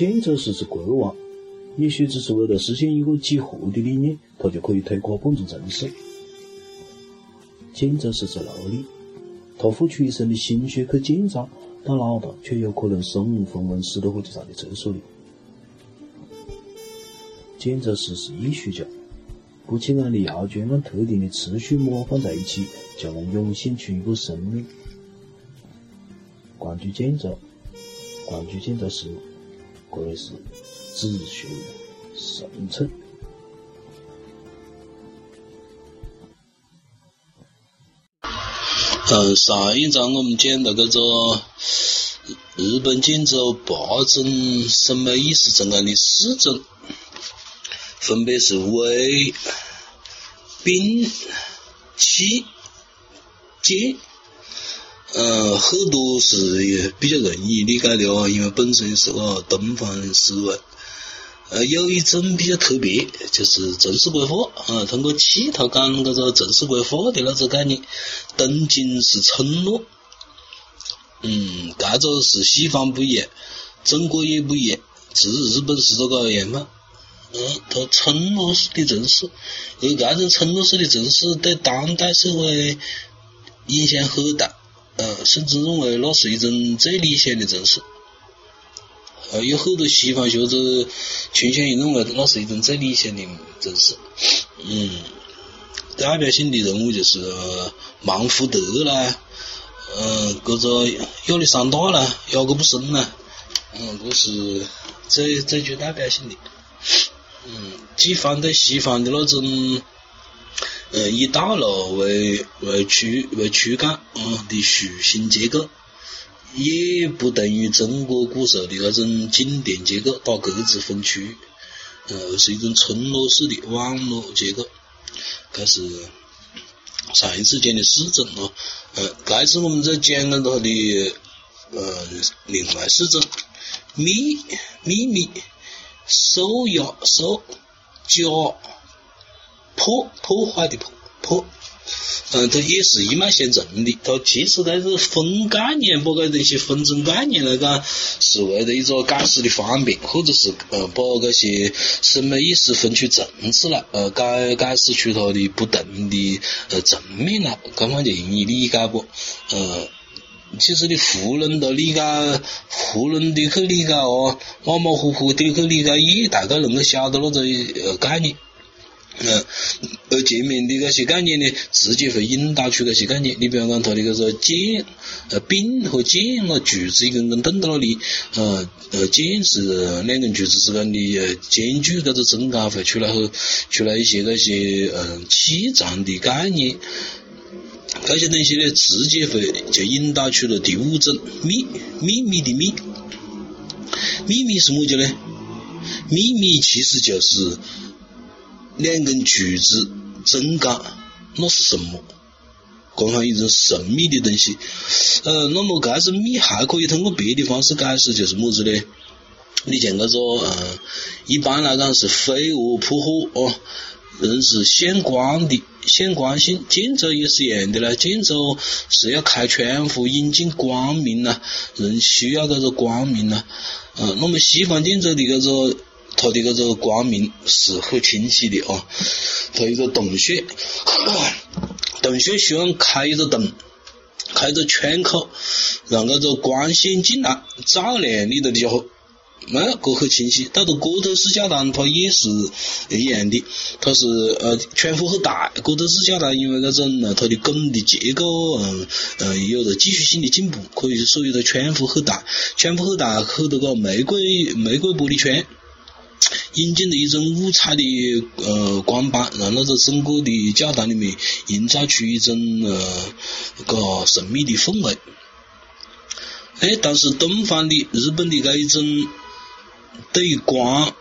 建筑师是国王，也许只是为了实现一个几何的理念，他就可以推垮本座城市。建筑师是奴隶，他付出一生的心血去建造，到老了却有可能身无分文死在火车站的厕所里。建筑师是艺术家，不起眼的窑圈按特定的次序模放在一起，就能涌现出一个生命。关注建筑，关注建筑师，这里是子学生存。嗯，上一章我们讲到这个日本建筑八种审美意识中间的四种，分别是微、冰、气、建。嗯，很多是比较容易理解的哦，因为本身是个东方思维。呃，有一种比较特别，就是城市规划啊，通过气，他讲这个城市规划的那个概念。东京是村落，嗯，这个是西方不一样，中国也不一样，是日本是这个样嘛？嗯，它村落式的城市，而这种村落式的城市对当代社会影响很大，呃，甚至认为那是一种最理想的城市。呃，有很多西方学者倾向于认为那是一种最理想的城市。嗯，代表性的人物就是曼福德啦，嗯，这个亚历山大啦，雅各布森啦，嗯，这是最最具代表性的。嗯，既反对西方的那种，呃，以大楼为为主为区干啊的树形结构。也不等于中国古时候的那种井田结构，打格子分区，呃，是一种村落式的网络结构。开始上一次讲的四种啊，呃，这次我们再讲讲它的呃另外四种：秘秘密、受压受、假破破坏的破破。嗯，它也是一脉相承的。它其实它是分概念，把这东西分成概念来讲，是为了一个解释的方便，或者是呃把这些审美意识分出层次来，呃解解释出它的不同的呃层面来，这样就容易理解不？呃，其实你囫囵的理解，囫囵的去理解哦，马马虎虎的去理解，也大概能够晓得那个呃概念。嗯，而前面的那些概念呢，直接会引导出那些概念。你比方讲，它的那个剑、呃，柄和剑啊，柱子一根根钉在那里，呃，呃，剑是两根柱子之间的呃间距，这个中间会出来后，出来一些那些呃气场的概念。这些东西呢，直接会就引导出了第五种秘秘密的秘。秘密是么子呢？秘密其实就是。两根柱子中间那是什么？这样一种神秘的东西。呃，那么这种秘还可以通过别的方式解释，就是么子呢？你像这个，嗯，一般来讲是飞蛾扑火哦，人是显光的，显光性。建筑也是一样的啦，建筑是要开窗户引进光明呐，人需要这个光明呐。嗯，那么西方建筑的这个。它的这个光明是很清晰的啊，它一个洞穴，洞穴喜欢开一个洞，开一个窗口，让这个光线进来照亮里头的家伙，那个很清晰。到了哥德式教堂，它也是一样的，它是呃窗户很大。哥德式教堂因为那种呃它的拱的结构，嗯嗯有着技术性的进步，可以所以它窗户很大，窗户很大，很多个玫瑰玫瑰玻璃窗。引进了一种五彩的呃光斑，让那个整个的教堂里面营造出一种呃个神秘的氛围。哎，但是东方的日本的这一种对于光，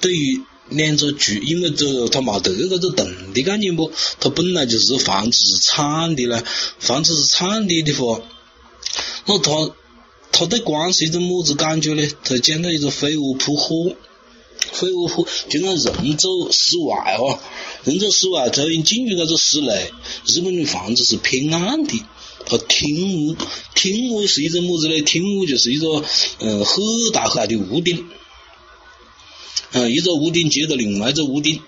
对于两个柱，因为这它冇得这个洞的概念不，它本来就是房子是敞的啦，房子是敞的的话，那它它对光是一种么子感觉呢？它讲到一个飞蛾扑火。飞蛾扑，就像人走室外哦，人走室外，突然进入那个室内，日本的房子是偏暗的，它厅屋，厅屋是一种么子呢？厅屋就是一个嗯很大很大的屋顶，嗯，一个屋顶接着另外一个屋顶，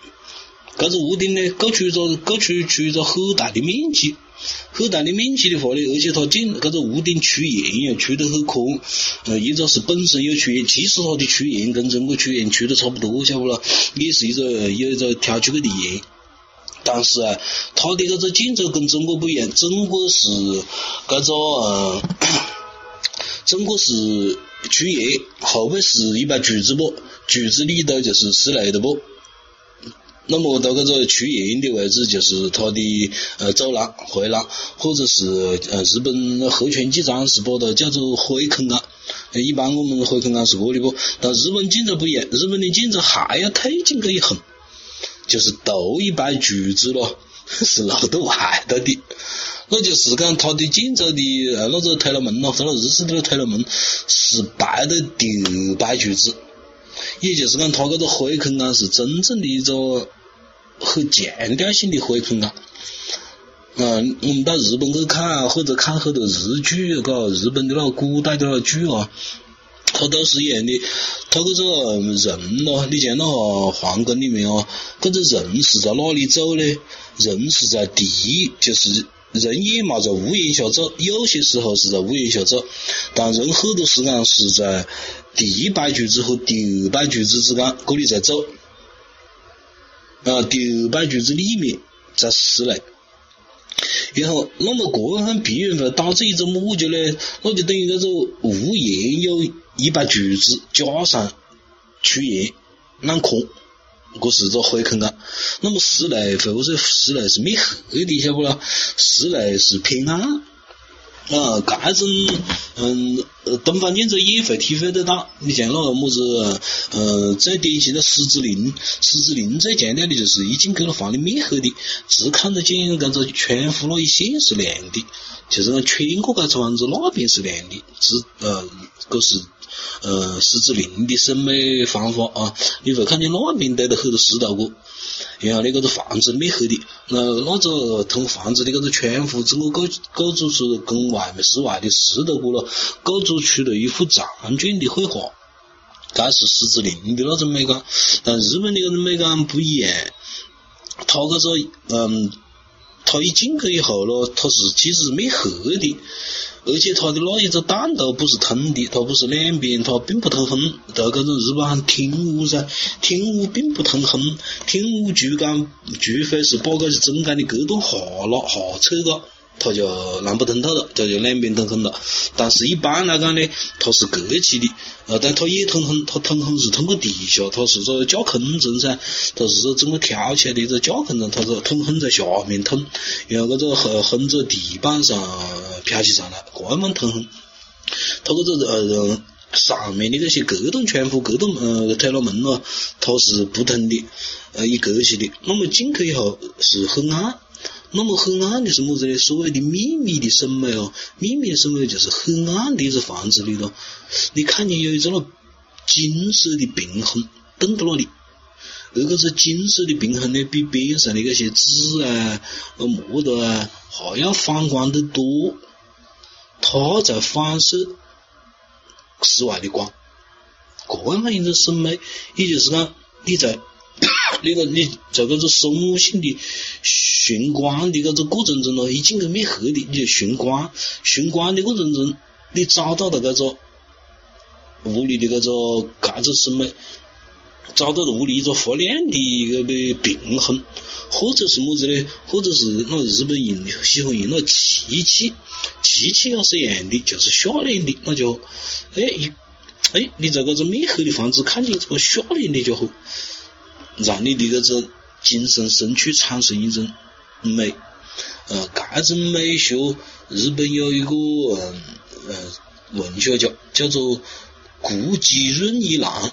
搿个屋顶呢，构出一个构出出一个很大的面积，很大的面积的话呢，而且它建搿个屋顶出檐也出得很宽，呃，一个是本身有出檐，其实它的出檐跟中国出檐出得差不多，晓不咯？也是一个有一个挑出去的檐。但是啊，它的搿个建筑跟中国不一样，中国是搿个呃，中国是出檐，后背是一排柱子啵，柱子里头就是室内的啵。那么到搿个出檐的位置就是它的呃走廊、回廊，或者是呃日本和泉机场是把它叫做灰坑啊。一般我们灰坑啊是过的啵，但日本建筑不一样，日本的建筑还要推进去一横。就是头一排柱子咯，是露到外头的，那就是讲它的建筑的呃那个推了门咯，它那日式的推了门是排的第二排柱子，也就是讲它搿个灰坑啊是真正的一个很强调性的灰坑啊。嗯，我们到日本去看啊，或者看很多日剧，嘎，日本的那个古代的那剧啊。它都是一样的，它搿个人咯，你像那皇宫里面哦，搿个人是在哪里走呢？人是在地，就是人也嘛在屋檐下走，有些时候是在屋檐下走，但人很多时间是在第一排柱子和第二排柱子之间，这里在走，啊，第二排柱子里面在室内。然后，那么这样很必然会导致一种么子呢？那就等于搿个屋檐有一排柱子，加上出檐那空，这是个灰坑啊。那么室内或者室内是没黑的，晓不啦？室内是偏暗。啊，搿种嗯，东方建筑也会体会得到。你像那个么子，呃，最典型的狮子林，狮子林最强调的就是一进去了房里面黑的，只看得见搿个窗户那一线是亮的，就是讲穿过搿层房子那边是亮的，只呃，搿是呃狮子林的审美方法啊。你会看见那边堆了很多石头过。然后那个个房子没黑的，那那个通房子的搿个窗户，整个构构筑是跟外面室外的石头过了，构筑出了一幅长卷的绘画，该是狮子林的那种美感。但日本的搿种美感不一样，它搿个嗯，他一进去以后咯，它是其实是没黑的。而且他的那一个弹头不是通的，他不是两边，他并不通风。在这种日本喊天屋噻，天屋并不通风，天屋主干，除非是把搿些中间的隔断下拉下撤个。它就南北通透了，它就两边通风了。但是一般来讲呢，它是隔起的，呃，但它也通风，它通风是通过地下，它是个架空层噻，它是个整个挑起来的一个架空层，它是通风在下面通，然后搿个横横着地板上飘起上来，这样么通风。它搿个呃上面的这些隔断窗户、隔断呃推拉门咯，它是不通的，呃，一隔起的。那么进去以后是很暗。那么很暗的是么子呢？所谓的秘密的审美哦，秘密的审美就是很暗的一个房子里头，你看见有一种金色的屏风登到那里，而个是金色的平衡呢，比边上的那些纸啊、木头啊还要反光得多，它在反射室外的光，这样一种审美，也就是讲你在。那个你在搿个生物性的寻光的搿个过程中咯，一进去没黑的，你就寻光，寻光的过程中，你找到了搿个屋里的搿个搿个审美，找到了屋里一个发亮的一个个平衡，或者是么子呢？或者是那日本人喜欢用那漆器，漆器也是一样的，就是下亮的，那就哎一哎，你在搿个灭黑的房子看见这个下亮的就好。让你的这种精神深处产生一种美，呃，这种美学，日本有一个嗯呃文学家叫做顾吉润一郎，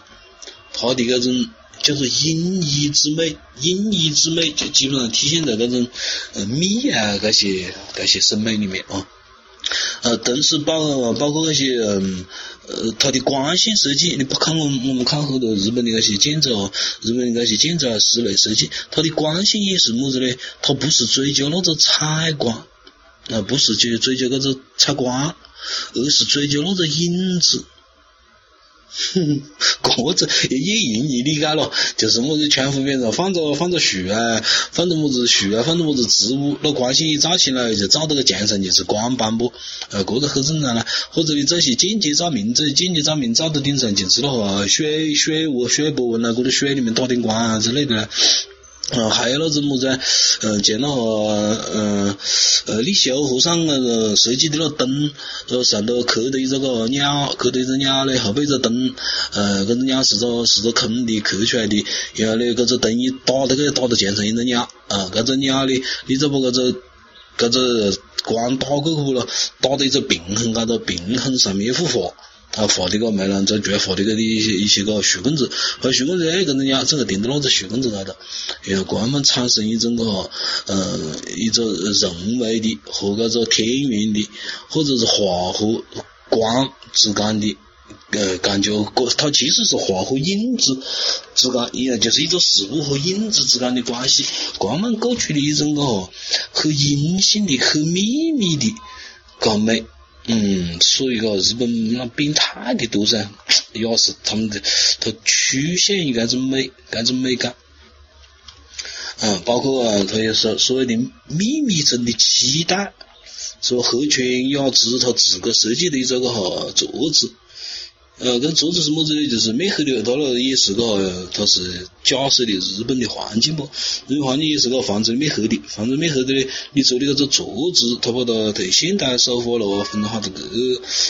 他的这种叫做隐逸之美，隐逸之美就基本上体现在这种呃米啊这些这些审美里面啊。呃，同时包包括那些嗯呃，它的光线设计，你不看我我们看很多日本的那些建筑啊，日本的那些建筑啊，室内设计，它的光线也是么子呢？它不是追求那个采光，啊，不是去追求那个采光，而是追求那个影子。哼这子也容易理解咯，就是么子全湖边上放着放着树啊，放着么子树啊，放着么子植物，那光线一照起来就照到个墙上就是光斑不，呃，这个很正常啦。或者你这些间接照明，这些间接照明照到顶上就是那个水水雾水波纹啦，或者水里面打点光啊之类的。嗯，还有那种么子，嗯，见那个，嗯，呃，李秀和尚那个设计的那灯，呃，上头刻的一个个鸟，刻的一只鸟嘞，后背一个灯，呃，搿只鸟是个是个空的刻出来的，然后嘞，搿只灯一打，这个打到墙上一只鸟，啊，搿只鸟嘞，你再把搿只搿只光打过去了，打到一个平衡高头，平衡上面一幅画。他画的个梅兰在主要画的个的一些一些个树棍子，和树棍子哎，跟人家这个钉到那个树棍子高头，然后慢慢产生一种个呃一个人为的和个个天然的或者是化和光之间的呃感觉，它其实是化和影子之间一样，就是一个事物和影子之间的关系，慢慢构出的一种个很阴性的、很秘密的个美。嗯，所以个日本那变态的多噻，也是他们的，他曲线于这种美，这种美感。嗯，包括啊，他也是所谓的秘密中的期待，说河泉雅之他自个设计的这个哈桌子。呃，跟桌子是么子呢？就是美黑的，它那也是个，它是假设的日本的环境不？日本环境也是个房子美黑的，房子美黑的呢，你做的那个桌子，它把它对现代手法了，分了好多个，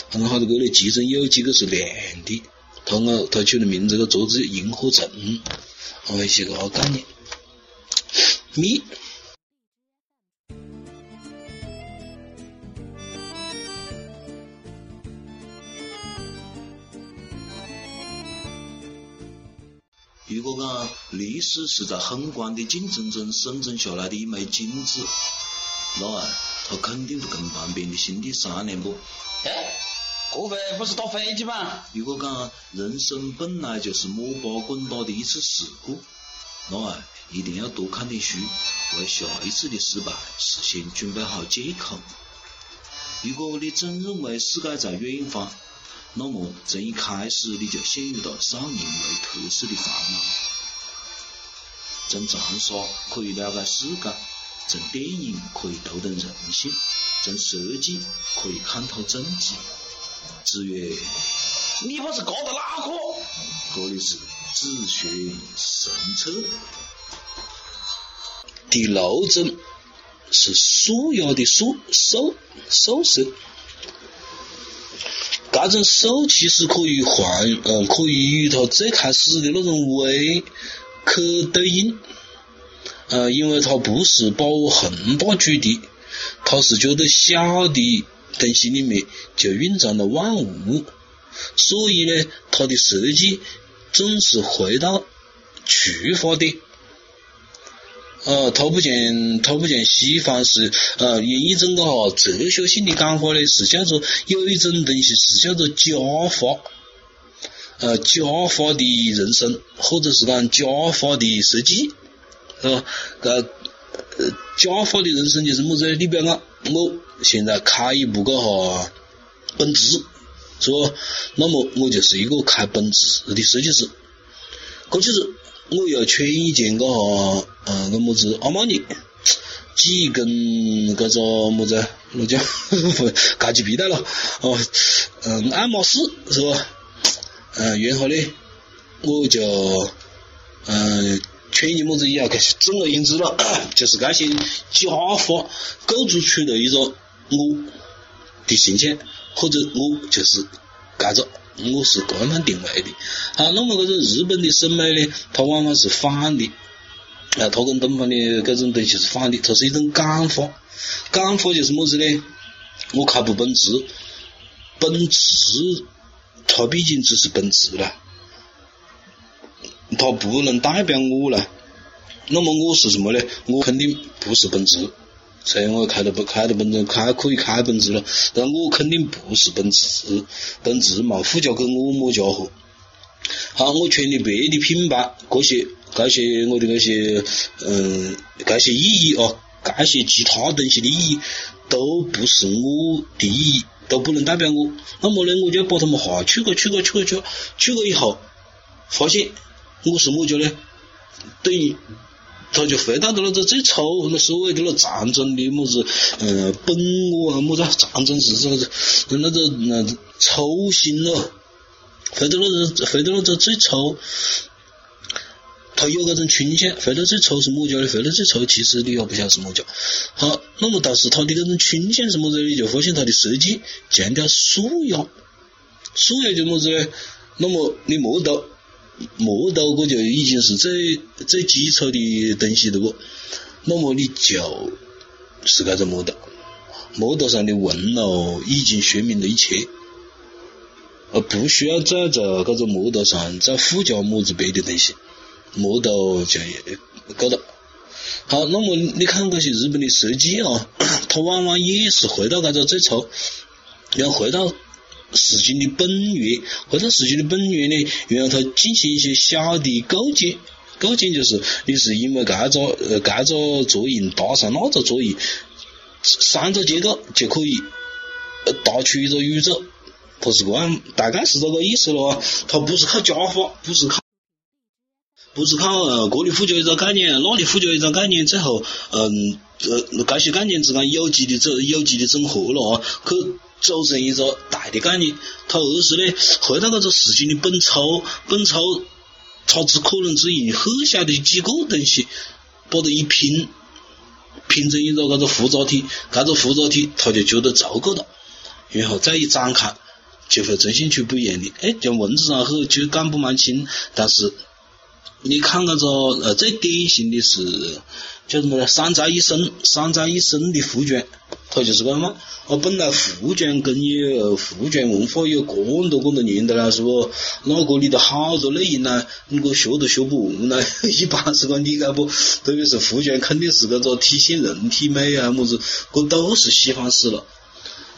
分了好多个呢，其中有几个是亮的，它个它取的名字个桌子萤火虫，哦，一些个概念，密。如果讲历史是在宏观的竞争中生存下来的一枚金子，那啊，它肯定会跟旁边的兄弟商量不？哎，这回不是打飞机吗？如果讲人生本来就是摸爬滚打的一次事故，那啊，一定要多看点书，为下一次的失败事先准备好借口。如果你总认为世界在远方，那么，从一开始你就陷入到少年为特色的烦恼。从长沙可以了解世界，从电影可以读懂人性，从设计可以看透政治。子曰：“你不是搞的哪个？”这里是自学神策。第六种是素雅的素素素色。这种数其实可以换，嗯，可以与它最开始的那种微可对应，呃，因为它不是把宏大主题，它是觉得小的东西里面就蕴藏了万物，所以呢，它的设计总是回到出发点。呃，他不像，他不像西方是，呃，用一种个哈哲学性的讲法呢，是叫做有一种东西是叫做假化，呃，假化的人生，或者是讲假化的设计，是吧？呃，假化的人生就是么子？你比如讲，我现在开一部个哈奔驰，是吧？那么我就是一个开奔驰的设计师，这就是。我要穿一件个哈，嗯，个么子。阿玛尼，几根搿个么子，那叫 夹起皮带了，哦，嗯，爱马仕是吧？嗯，然后呢，我就嗯穿一么子衣啊，总而言之了，就是这些假发构筑出了一个我的形象，或者我就是这个。我是这样定位的，好，那么这种日本的审美呢，它往往是反的，啊，它跟东方的这种东西是反的，它是一种感化，感化就是么子呢？我开部奔驰，奔驰，它毕竟只是奔驰了，它不能代表我了，那么我是什么呢？我肯定不是奔驰。虽然我开的不开的奔驰，开可以开奔驰了，但我肯定不是奔驰，奔驰嘛，附加给我么家伙？好，我穿的别的品牌，这些这些我的那些嗯，这些意义啊，这些其他东西的意义，都不是我的意义，都不能代表我，那么呢，我就把他们划去过，去过，去过，去，去过以后，发现我是么家呢？等于他就回到了那个最初那所谓的那战争的么子，嗯，本我啊么子，战争是这个那个那初心咯，回到那个回到那个最初。他有那种倾向，回到最初是么家的？回到最初其实你也不晓得是么家。好，那么但是他的那种倾向是么子？你就发现他的设计强调素雅，素雅就么子呢？那么你磨刀，磨刀这就已经是最最基础的东西了不？那么你就是这个磨刀，磨刀上的纹路已经说明了一切，而不需要再在这个磨刀上再附加么子别的东西。磨刀就够了。好，那么你看这些日本的设计啊，它往往也是回到这个最初，要回到事情的本源，或者事情的本源呢，然后它进行一些小的构建，构建就是你是因为这个呃这个作用搭上那个作用，三个结构就可以搭出一个宇宙，它是这样，大概是这个意思了。它不是靠加法，不是靠。不是靠呃这里附加一个概念，那里附加一个概念，最后嗯呃这些概念之间有机的整有机的整合了啊，去组成一个大的概念。它而是呢回到这个事情的本初，本初它只可能只用很小的几个东西把它一拼，拼成一个这个复杂体，这个复杂体它就觉得足够了，然后再一展开就会呈现出不一样的。哎，就文字上很就讲不蛮清，但是。你看那个呃，最典型的是叫什么呢？三宅一生，三宅一生的服装，他就是个嘛。我本来富卷跟有富卷文化有这多这多年的了，是不？那个里头好多内容呢，你个学都学不完呢。一般是个理解不？特别是富卷，肯定是个个体现人体美啊，么子，这都是喜欢死了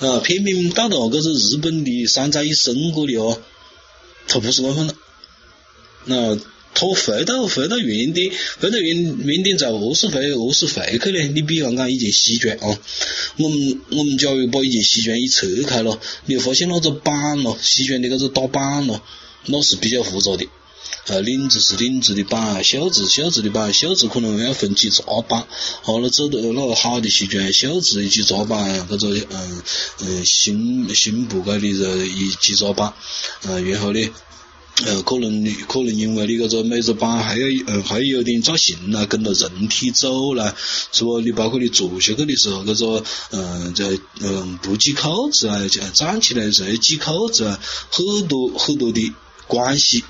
啊！偏偏到了这个日本的山寨一生这里哦，他不是这样的，那。他回到回到原点，回到原原点，在何时回何时回去呢？你比方讲一件西装啊，我们我们假如把一件西装一拆开了，你发现那个版咯，西装的那个打版咯，那是比较复杂的。呃，领子是领子的版，袖子袖子的版，袖子可能要分几扎版。好了，走到那个好的西装，袖子几杂版，或者嗯嗯胸胸部这里的一几杂版，嗯，然后呢？呃，可能你可能因为你搿个每个版还要呃还有点造型啦，跟着人体走啦，是不？你包括你坐下去的时候，搿个嗯在嗯不系扣子啊，站起来的时候要系扣子啊，很多很多的关系，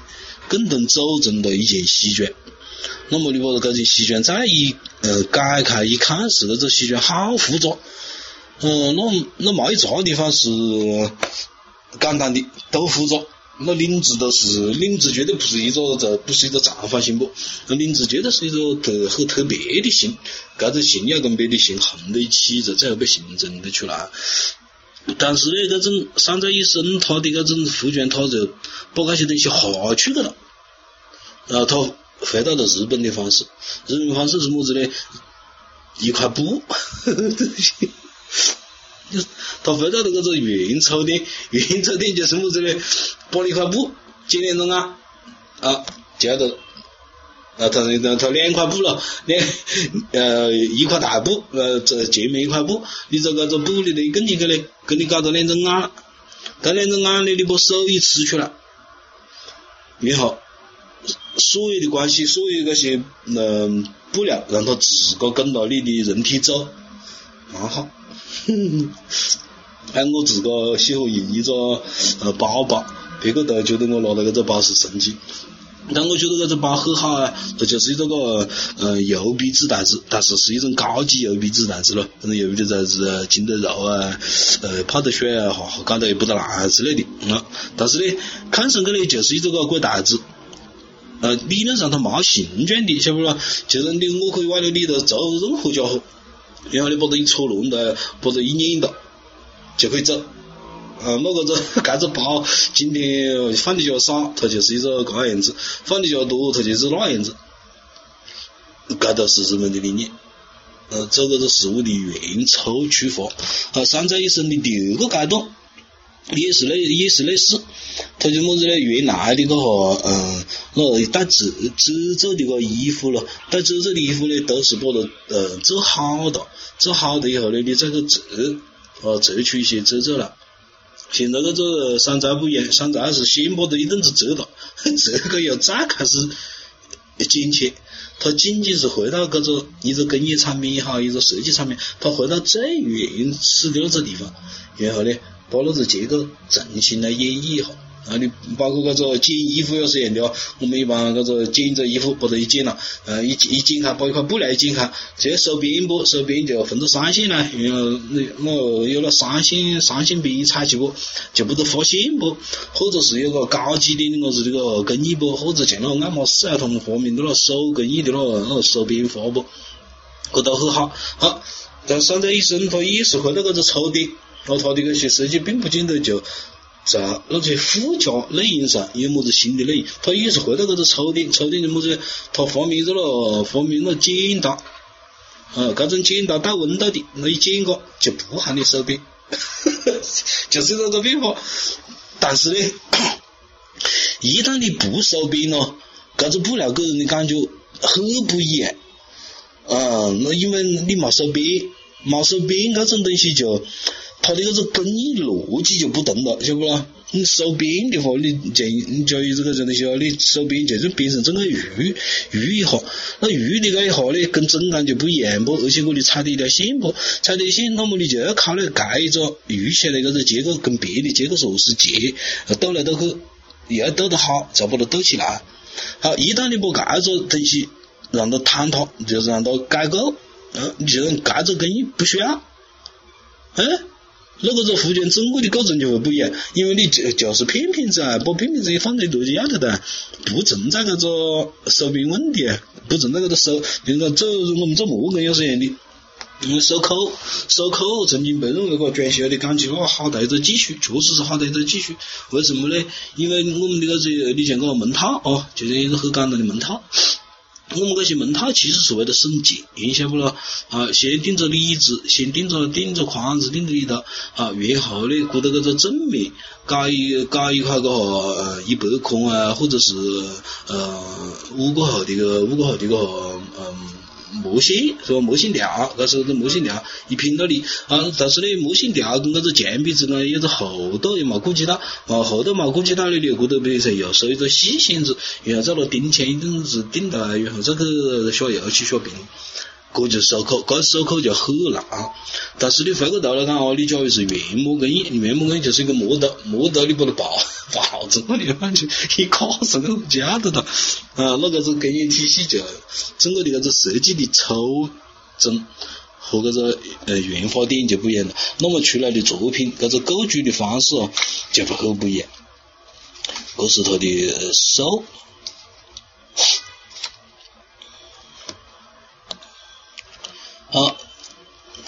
共同组成了一件西装。那么你把搿件西装再一呃解开一看，是搿个西装好复杂。嗯，那那没一个地方是简单的，都复杂。那领子都是领子，绝对不是一个这不是一个长方形不？那领子绝对是一个特很特别的形，这个形要跟别的形混在一起，才才会被形成的出来。但是呢，这种三宅一生，它的这种服装，它就把这些东西划去了，然后它回到了日本的方式。日本方式是么子呢？一块布。呵 呵 就是他回到那个个原初点，原初点就是么子呢？把一块布剪两种啊，啊，接着，啊，他他他两块布了，两呃一块大布，呃这前面一块布，你在这个布里头一跟进去呢，给你搞到两种眼，搞两种眼呢，你把手一持出来，然后所有的关系，所有这些嗯布料，让它自个跟到你的人体走，蛮好。哼 哎，我自个喜欢用一个呃包包，别个都觉得我拿了这个包是神经，但我觉得这个包很好啊，它就是一个个呃右臂纸袋子，但是是一种高级右臂纸袋子咯，这种右臂纸袋子浸的肉啊，呃泡得水啊，哈，搞得也不得烂之类的啊。但是呢，看上去呢就是一个个鬼袋子，呃，理论上它没形状的，晓不咯？就是你我可以往那里头做任何家伙。然后你把它一搓弄的，把它一捻到，就可以走。啊，那个子，这个包今天放的较少，它就是一个这样子；放的较多，它就是那样子。这都是人们的理念。呃，这个事物的原初出发。啊，三者一生的第二个阶段，也是类也是类似，他就么子呢？原来的个哈，嗯，那个带褶褶皱的个衣服咯，带褶皱的衣服呢，都是把它呃做好的，做好的以后呢，你再去折，哦，折出一些褶皱来。现在这个山寨不一样，山寨是先把它一顿子折了，折个要再开始剪切，它仅仅是回到这个一个工业产品也好，一个设计产品，它回到最原始的那个地方，然后呢？把那个结构重新来演绎一下，啊，你包括那个剪衣服也是一样的哦。我们一般那个剪着衣服，把它一剪了，呃，一一剪开，把一块布料一剪开，只要收边不？收边就分到三线呢，然后那我有了三线三线边裁起不？就不得发线不？或者是有个高级点的我是这个工艺不？或者像那个爱马仕啊，他们发明的那手工艺的那那个收边花不？这都很好。好，但山寨医生他也是回到这个抽点。那他的那些设计并不见得就在那些附加内容上有么子新的内容，他也是回到这个抽点，抽点的么子？他发明着了，发明了剪刀，啊，这种剪刀带温度的，那一剪个就不喊你收边，就是这个变化。但是呢，一旦你不收边了，这个布料给人的感觉很不一样，嗯，那因为你没收边，没收边这种东西就。它的那个工艺逻辑就不同了，晓不啦？你收边的话，你像你假如这个东西啊，你收边就是边上整个鱼鱼一下，那鱼的那一下呢，跟中间就不一样不？而且我你踩的一条线不？踩的线，那么你就要靠那盖一个鱼起来那个结构，跟别的结构是何是结？斗来斗去，要斗得好，才把它斗起来。好，一旦你把这个东西让它坍塌，就是让它改构，嗯，你就盖这工艺不需要，哎。那个是福建整个的构成就会不一样，因为你就就是片片子啊，把片片子一放在多就丫头的，不存在那个收边问题，不存在那个收，就说做我们做木工也是一样的，因为收口，收口曾经被认为个装修的感觉哇好大一个技术，确实是好大一个技术，为什么呢？因为我们的那个你像个门套哦，就是一个很简单的门套。我们这些门套其实是为了省钱，晓不咯？啊，先定着里子，先定着定着框子定着里头，啊，然后呢，搁到这个正面搞一搞一块个呃一百克啊，或者是呃五个号的个五个号的个嗯。木线是吧？木线条，这是个木线条，一拼到里啊。但是呢，木线条跟这个墙壁之间有个厚度也没顾及到，啊，厚度没顾及到呢，你过头比如说又收一个细线子，然后再拿钉枪一钉子钉到，然后再去刷油漆刷平。这就收口，这收口就很难。但是你回过头来看哦，你假如是原木工艺，原木工艺就是一个木头，木头你把它刨刨中了的感觉，一卡是个架子的，啊，那个是工业体系就整个的那个设计的初衷和这个呃原发点就不一样了，那么出来的作品，这个构筑的方式哦就会很不一样，这是它的手。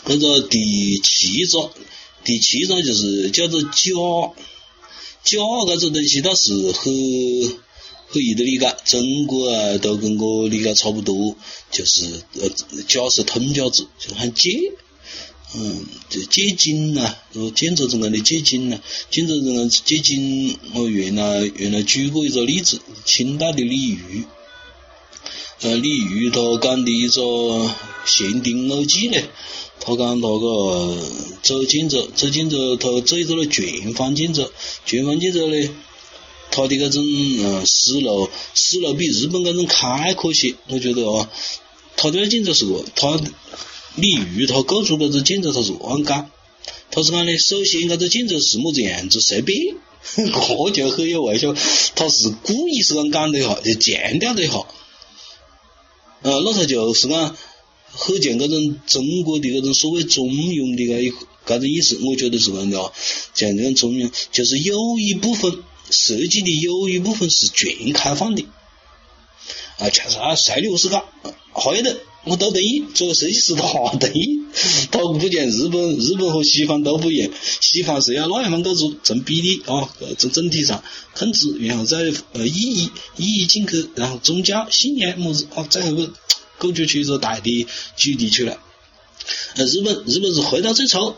那个第七章，第七章就是叫做假，假这个东西倒是很很易得理解，中国啊都跟我理解差不多，就是呃假是通假字，就喊借，嗯，就借金呐，说建筑中间的借金呐，建筑中间借金，我原来原来举过一个例子，清代的李渔。呃，李渔他讲的一个限定偶记呢，他讲他个走建筑，走建筑，他走一个了全方建筑，全方建筑呢，他的那种嗯思路，思路比日本那种开阔些，我觉得啊，他的建筑是个，他李渔他构筑这个建筑他是这样讲，他是讲呢，首先这个建筑是么子样子随便，这就很有味道，他是故意是这样讲的哈，就强调的哈。呃，那他就是讲，很像这种中国的这种所谓中庸的个一这种意思，我觉得是这样的啊，像这种中庸，就是有一部分设计的有一部分是全开放的，啊，确实啊，谁的我是讲，好样的我都同意，作为设计师他同意，他不讲日本，日本和西方都不一样，西方是要那样方构筑，从比例啊，从整体上控制，然后再呃意义意义进去，然后宗教信仰么子啊，再 后个构筑出一个大的基地出来。呃，日本日本是回到最初，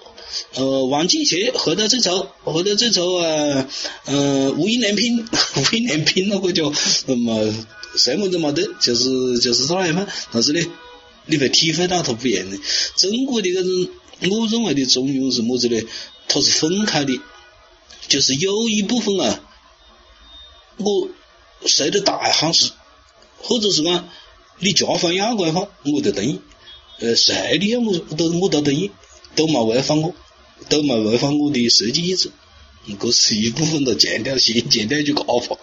呃，王进学回到最初，回到最初啊，呃，无印良品，无印良品那个叫什么什么都没得，就是就是这样嘛。但是呢，你会体会到它不一样的。中国的这种，我认为的中庸是么子呢？它是分开的，就是有一部分啊，我谁的大汉事，或者是讲你家方要规划，我就同意。呃，谁的要我都我都同意，都没违反我，都没违反我的设计意志。这是一部分的强调先，强调一句假话。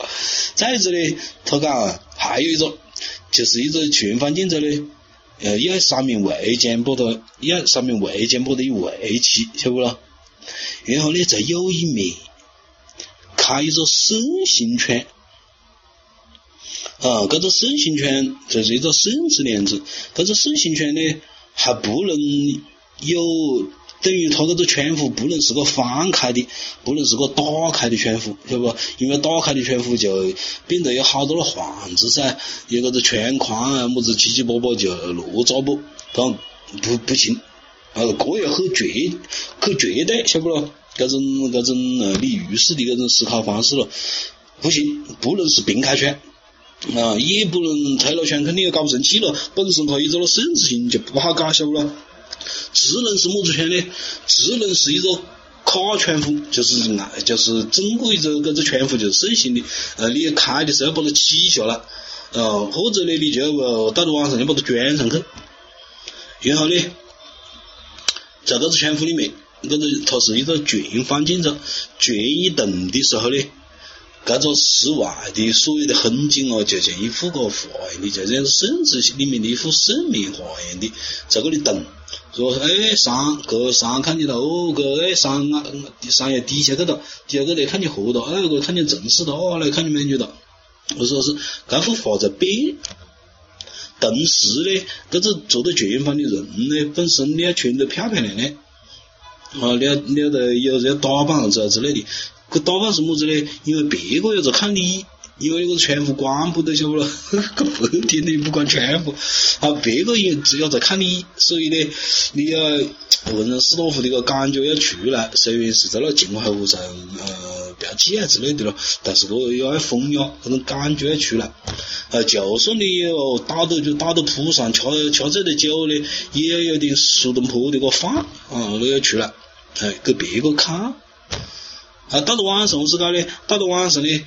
再一个呢，他讲还有一种，就是一个全方建筑呢，呃，要上面围墙把它，要上面围墙把它一围起，晓不咯？然后呢，再有一面开一个顺形圈，啊，这个顺形圈就是一个顺字链子，这个顺形圈呢还不能有。等于它这个窗户不能是个放开的，不能是个打开的窗户，晓得不？因为打开的窗户就变得有好多的幌子噻，有个个窗框啊，么子七七八八就乱糟不，它不不行，啊，这也很绝，很绝对，晓不咯？这种这种呃李玉式的这种思考方式咯，不行，不能是并开窗，啊，也不能推了窗，肯定也搞不成器了，本身它一个了顺字形就不好搞，晓不咯？只能是么子窗呢？只能是一个卡窗户，就是按就是整个一个搿个窗户就是顺形的，呃，你开的时候把它起下来，呃，或者呢你就要到了晚上就把它装上去，然后呢，在搿个窗户里面，搿个它是一个全方建筑，全一动的时候呢。搿个室外的所有的风景哦，就像一幅个画一样的，就像圣旨里面的一幅圣名画一样的，在搿里动。说哎上，搿上看见了哦，搿哎上啊上要底下搿个，底下搿里看见河了，哎个看见城市了，哦来看见美女了。我说是这幅画在变，同时呢，搿个做的全方的人呢，本身你要穿得漂漂亮亮，啊，你要你要得有要打扮子啊之类的。搿打扮是么子呢？因为别个要在看你，因为那个窗户关不得，晓不咯？白天你不关窗户，啊，别个也只要在看你，所以呢，你要浑身湿哒乎的个感觉要出来。虽然是在那秦淮河上呃标记啊之类的咯，但是搿要风雅，搿种感觉要出来。呃，就算你有打到就打到铺上，吃吃醉的酒呢，也要有点苏东坡的个范啊，那要出来，哎，给别个看。啊，到了晚上我是搞的，到了晚上呢，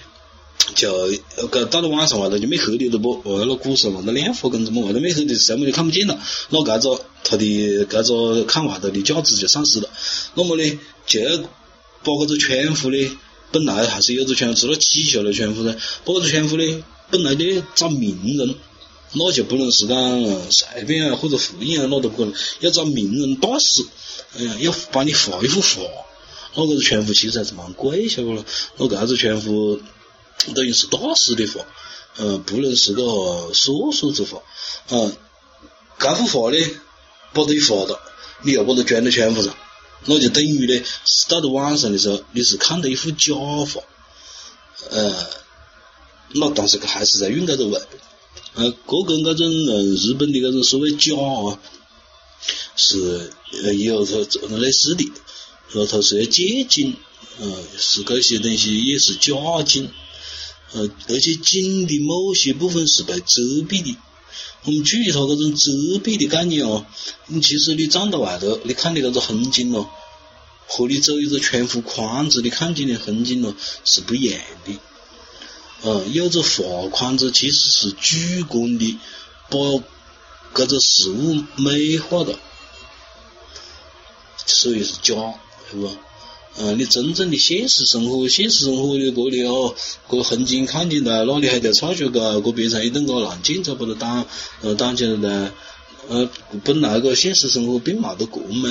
就呃，到了晚上外头就没黑的了不？哦，那古时候那亮火工子么，外头没黑的，什么就看不见了。那搿个他的搿个看外头的价值就丧失了。那么呢，就要把这个窗户呢，本来还是有个窗户，除了起下来窗户噻，把搿个窗户呢，本来呢找名人，那就不能是讲随便啊或者复印啊，那都不可能，要找名人大师，嗯，要帮你画一幅画。那个窗户其实还是蛮贵，晓得不？那搿子窗户等于是大师的画，呃，不能是个素素之画，嗯，搿幅画呢，把它一画到，你要把它装到窗户上，那就等于呢，是到了晚上的时候，你是看到一幅假画，呃，那但是还是在用搿个味，呃，搿跟搿种呃日本的这种所谓假啊，是呃有它类似的。说它是要借景，呃，是这些东西也是假景，呃，而且景的某些部分是被遮蔽的。我们注意它这种遮蔽的概念哦，你其实你站到外头，你看的这个风景咯，和你走一个窗户框子你看见的风景咯是不一样的。呃，有个画框子其实是主观的，把这个事物美化了，所以是假。是不？嗯，你真正的现实生活，现实生活的这里哦，个风景看见了，那里还在差距个，个边上一栋个烂建筑把它挡，呃，挡起来了。呃，本来个现实生活并冇得咁美，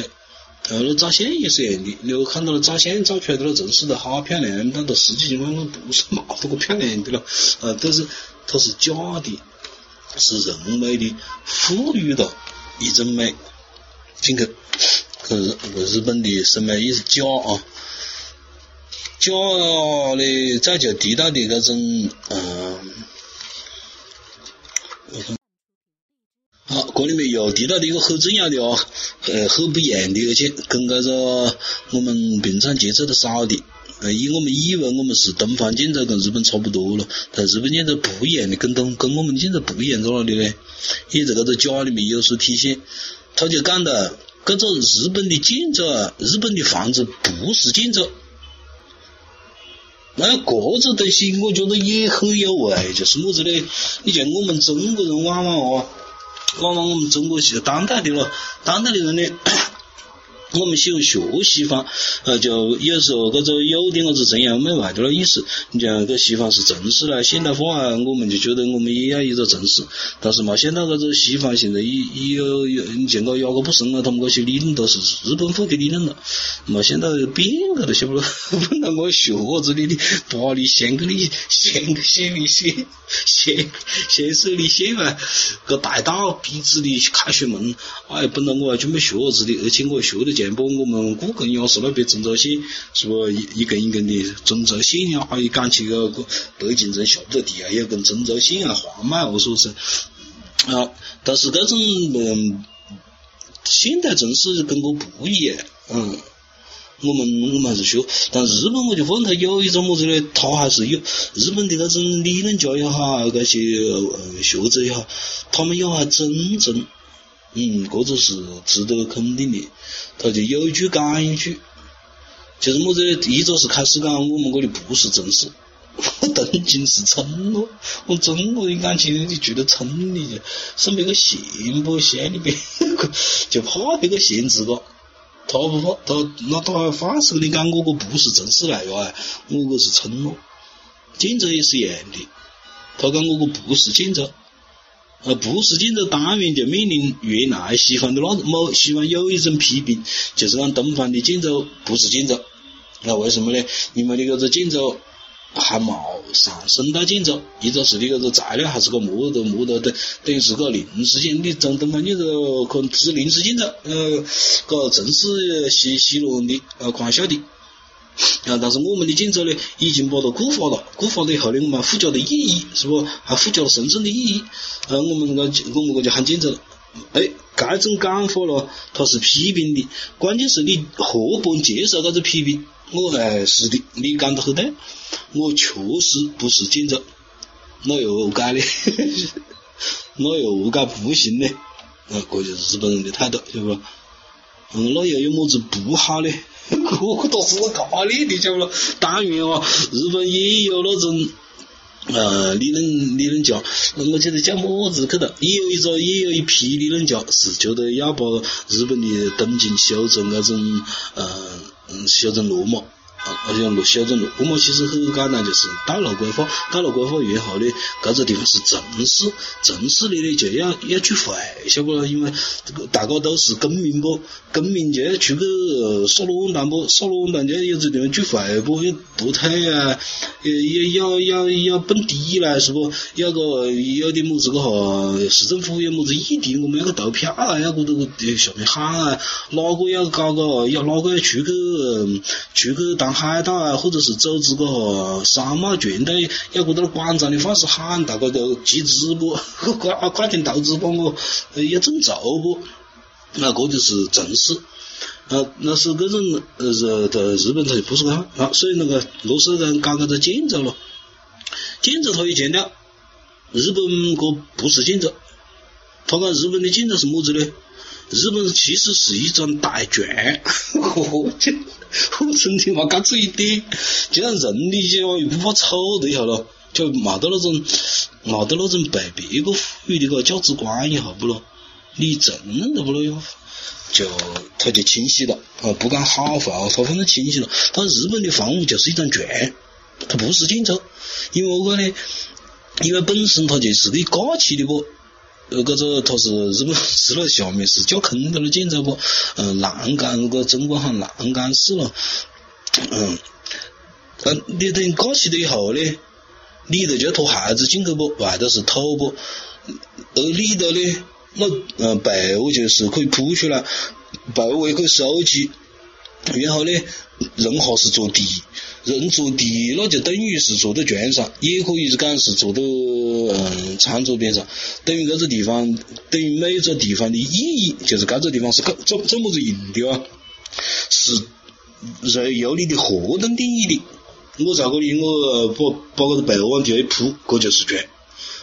呃，那照相也是一样的，你看到了照相照出来的那城市都好漂亮，但到实际情况中不是冇得个漂亮的了，呃，都是它是假的，是人为的赋予了一种美进去。日日本的审美也是假啊，假的再就提到的这种嗯，好这里面又提到的一个很重要的哦，呃，很不一样的，而且跟这个我们平常接触的少的。呃，以我们以为我们是东方建筑跟日本差不多了，但日本建筑不一样的，跟东跟我们建筑不一样在哪里呢？也在这个家里面有所体现。他就讲的，这个日本的建筑啊，日本的房子不是建筑。那这个东西我觉得也很有味，就是么子呢？你像我们中国人往往哦，往往我们中国是当代的了，当代的人呢。我们喜欢学西方，呃，就有时候这个有点子崇洋媚外的那意思。你像这西方是城市啦、现代化，我们就觉得我们也要一个城市。但是嘛，现在这个西方现在也也有有，你像个雅各布森啊，他们这些理论都是日本货的理论了。嘛，现在变个了，晓 不咯？本来我学子里的巴黎先格里香榭丽榭香香榭丽榭嘛，个大道鼻子的开学门，哎，本来我还准备学子的，而且我还学得见。不，我们故宫也是那边中轴线，是不一根一根的中轴线呀？还有讲起个北京城下不得地啊，有根中轴线啊，画满我说是啊。但是这种嗯，现代城市跟我不一样，嗯，我们我们还是学，但日本我就问他有一种么子呢？他还是有日本的那种理论家也好，那些学者也好，他们也还真正。嗯，这个是值得肯定的。他就有一句讲一句，就是么子呢？一个是开始讲我们这里不是城市，东京是村咯。我中国人感情就觉得村里是别个县不县里边，就怕别个限制个。他不怕，他那他还反手的讲我个不是正式来哟，我个是村咯。建筑也是一样的，他讲我个不是建筑。呃，不是建筑，当然就面临原来西方的那某西方有一种批评，就是讲东方的建筑不是建筑。那为什么呢？因为你这个建筑还冇上升到建筑，一个是你这个材料还是个木头，木头等等于是个临时建，你从东方建筑可能是临时建筑，呃，个城市西西罗的，呃，宽小的。啊！但是我们的建筑呢，已经把它固化了，固化了以后呢，我们还附加了意义，是不？还附加了神圣的意义。啊，我们个我们国家喊建筑了。哎，这种讲法咯，它是批评的，关键是你何般接受这个批评？我哎，是的，你讲得很对，我确实不是建筑，那又何解呢？那又何解不行呢？啊，这就是日本人的态度，晓不？嗯，那又有么子不好呢？我倒是搞你的，晓不咯？当然哦，日本也有那种呃理论理论家，我记得叫么子去的，也有一个也有一批理论家是觉得要把日本的东京修成那种呃修成罗马。而且路修正路，我们其实很简单，就是道路规划，道路规划越好呢，这个地方是城市，城市里呢就要要聚会，晓不咯？因为这个大家都是公民不，公民就要出去耍乱蛋不，耍乱蛋就要有这地方聚会不，要步腿啊，要要要要蹦迪啦，是不？要个有点么子个哈，市政府有么子议题，我们要去投票啊，要搁这个下面喊啊，哪个要搞个，要哪个要出去出去当。海盗啊，或者是组织个商贸团队，要搁到广场的方式喊，大家都集资不？快快点投资帮我，要众筹不？那这就是正式，呃，那是这种呃日在日本它就不是这样，啊，所以那个罗斯人搞个个建筑咯，建筑他也强调，日本个不是建筑，他讲日本的建筑是么子呢？日本其实是一张大卷，我就我 我真的嘛，干脆一点，就像人的脚又不怕丑的一下咯，就冇得那种冇得那种被别个赋予的个价值观一下不咯，你承认的不咯哟，就他就清晰了，啊，不讲好话，他反正清晰了。但日本的房屋就是一张卷，它不是建筑，因为我呢，因为本身它就是个架起的不。呃，搿个它是日本是那下面是架空的那建筑不？嗯，栏杆那个中国喊栏杆式了，嗯，嗯，你等架起了以后呢，里头就拖鞋子进去不？外头是土不？而里头呢，那嗯被窝就是可以铺出来，被窝也可以收起，然后呢，人哈是坐地，人坐地那就等于是坐在卷上，也可以是讲是坐在嗯餐桌边上，等于这个地方，等于每个地方的意义就是这个地方是怎怎么子用的啊？是在由你的活动定义的。我在这里，我把把这个被窝往地下一铺，这就是卷。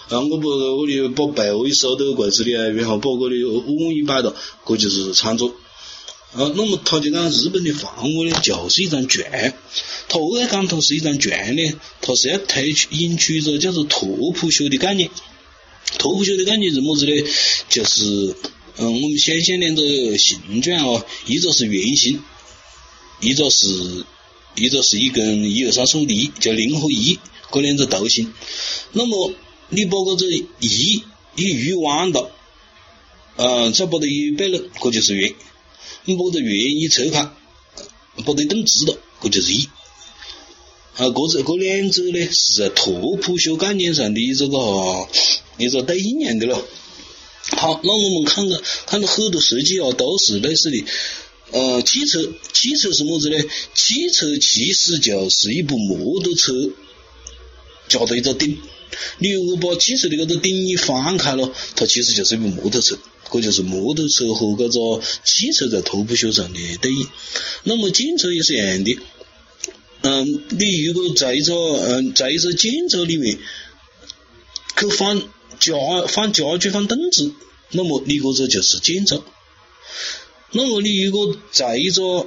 啊，我把这里把被窝一收到柜子里，然后把这里碗一摆到，这就是餐桌。啊，那么他就讲日本的房屋呢，就是一张卷。他为啥讲它是一张卷呢？他是要推出引出一个叫做拓扑学的概念。拓扑学的概念是么子呢？就是，嗯，我们想象两个形状哦，一个是圆形，一个是，一个是一根一二三四五的一，叫零和一，这两个图形。那么你把这个一一鱼弯到，嗯，再把它一摆拢，这就是圆。你把这圆一拆开，把它动直了，这就是一。啊，这这这两者呢，是在拓扑学概念上的这个一个对应样的咯。好，那我们看看，看到很多设计啊，都是类似的。呃，汽车，汽车是么子呢？汽车其实就是一部摩托车加到一个顶。你如果把汽车的这个顶一翻开了，它其实就是一部摩托车。这就是摩托车和这个汽车在拓扑学上的对应。那么建筑也是一样的。嗯，你如果在一个嗯，在一个建筑里面去放家放家具放凳子，那么你这个就是建筑。那么你如果在一个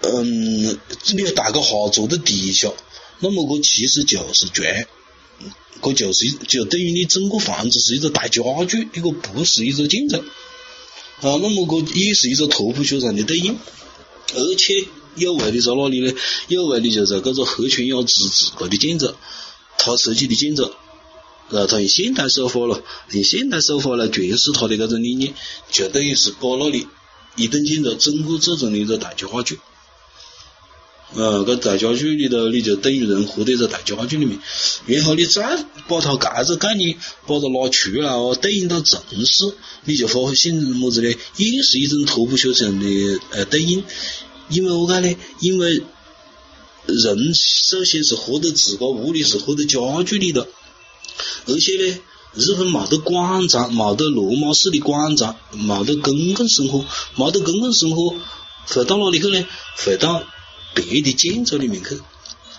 嗯，你大家哈坐在地下，那么这其实就是砖。这就是就等于你整个房子是一个大家具，你个不是一个建筑啊。那么这也是一个拓扑学上的对应，而且有为的在哪里呢？有为的就在这个黑泉雅之自个的建筑，他设计的建筑，然后，他用现代手法了，用现代手法来诠释他的这种理念，就等于是把那里一栋建筑整个做成了一个大家具。呃，个大家具里头，你就等于人活在这大家具里面，然后你再把它盖个概念，把它拿出来哦，对应到城市，你就发现么子呢？也是一种拓扑学上的呃对应，因为我讲呢，因为人首先是活在自个屋里，是活在家具里头，而且呢，日本冇得广场，冇得罗马式的广场，冇得公共生活，冇得公共生活，会到哪里去呢？会到。别的建筑里面去，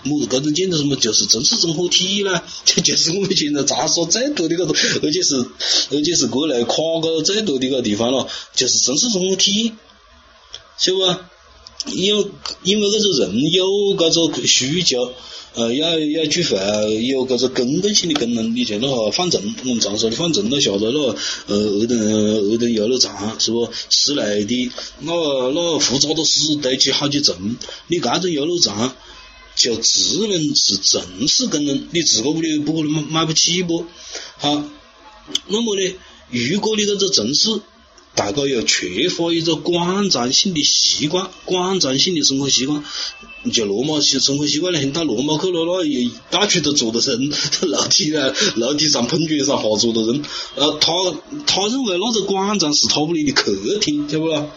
么子这种建筑什么就是城市综合体啦，这 就是我们现在杂说最多的个，而且是而且是国内夸个最多的个地方 了，就是城市综合体，晓得不？因为因为这个人有这个需求。呃，要要聚会，有搿个公共性的功能，你像那个放证，我们常说的放证了，下头那呃儿童儿童游乐场是不？室内的那那复杂的事堆起好几层，你搿种游乐场就只能是城市功能，你自个屋里不可能买买不起不？好，那么呢，如果你搿个城市。大家要缺乏一个广场性的习惯，广场性的生活习惯，就罗马式生活习惯了。到罗马去了，那一大区都坐的人，楼梯啊，楼梯上、喷泉上哈坐的人。呃，他他认为那个广场是他屋里的客厅，晓不啦？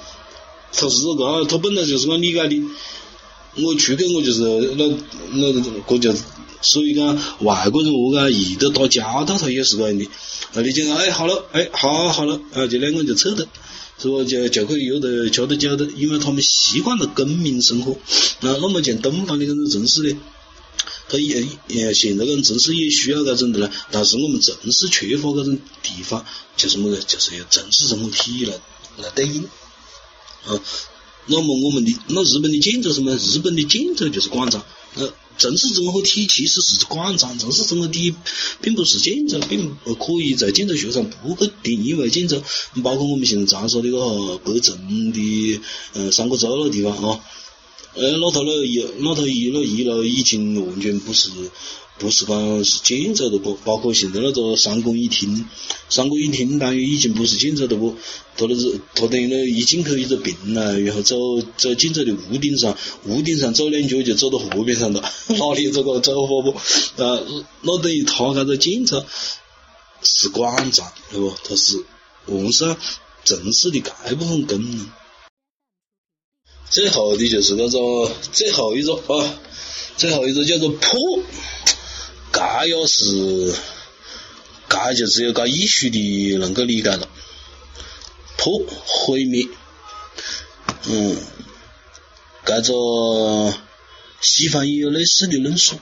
他是这个，他本来就是个理解的。我出去我就是那那个就，所以讲外国人我讲一到打交道，他也是个样的。那你讲哎好了，哎好好了，啊就两个人就凑到，是不就就可以约得吃得酒的，因为他们习惯了公民生活。那那么像东方的这种城市呢，它也也现在这种城市也需要这种的呢，但是我们城市缺乏这种地方，就是么个，就是要城市综合体来来对应。啊，那么我们的那日本的建筑什么？日本的建筑就是广场。呃，城市综合体其实是广场，城市综合体并不是建筑，并可以在建筑学上不去定义为建筑。包括我们现在常说的个北城的呃三角洲那地方啊，呃那头那一那头一那一楼已经完全不是。不是讲是建筑的不，包括现在那个三公一厅，三公一厅单元已经不是建筑的不，它那是它等于那一进去一个平了，然后走走建筑的屋顶上，屋顶上走两脚就走到河边上了，哪里这个走法不？啊，那等于它那个建筑是广场，对不？它是完善城市的这部分功能。最后的就是那个最后一个啊，最后一个叫做破，这要是，这就只有搞艺术的能够理解了，破毁灭，嗯，这个西方也有类似的论述，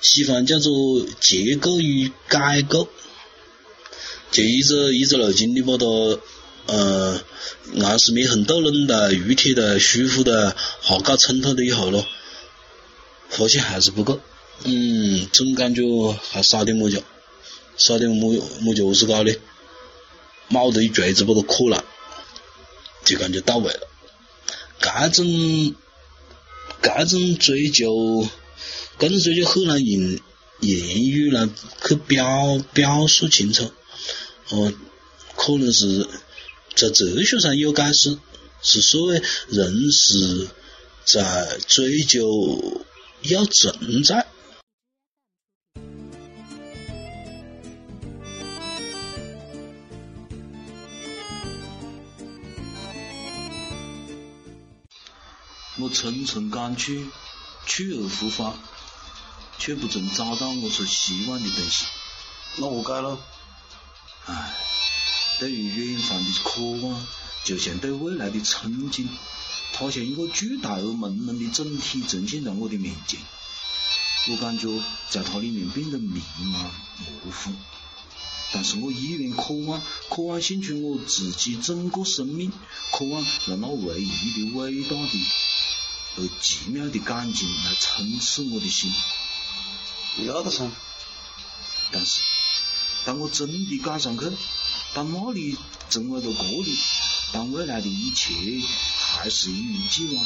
西方叫做结构与改构，就一直一直路径的把它。呃，暗示灭痕斗冷的、玉铁的、舒服的，哈搞衬托了以后咯，发现还是不够，嗯，总感觉还少点么家，少点么么家子搞的，铆头一锤子把它磕烂，就感觉到位了。这种这种追求，这种追求很难用言语来去表表述清楚，哦，可能是。在哲学上有解释，是所谓人是在追求要存在。我层层赶去，去而复返，却不曾找到我所希望的东西。那我该了。唉。对于远方的渴望，就像对未来的憧憬，它像一个巨大而朦胧的整体呈现在我的面前。我感觉在它里面变得迷茫模糊，但是我依然渴望，渴望献出我自己整个生命，渴望让那唯一的伟大的而奇妙的感情来充斥我的心。要得噻。但是，当我真的赶上去。当那里成为了这里，但未来的一切还是一如既往，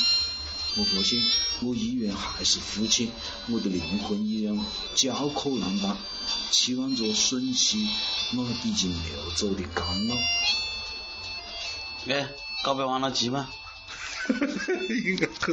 我发现我依然还是父亲，我的灵魂依然焦渴难当，期望着吮吸那已经流走的甘露。哎，告别完了急吗？应该可。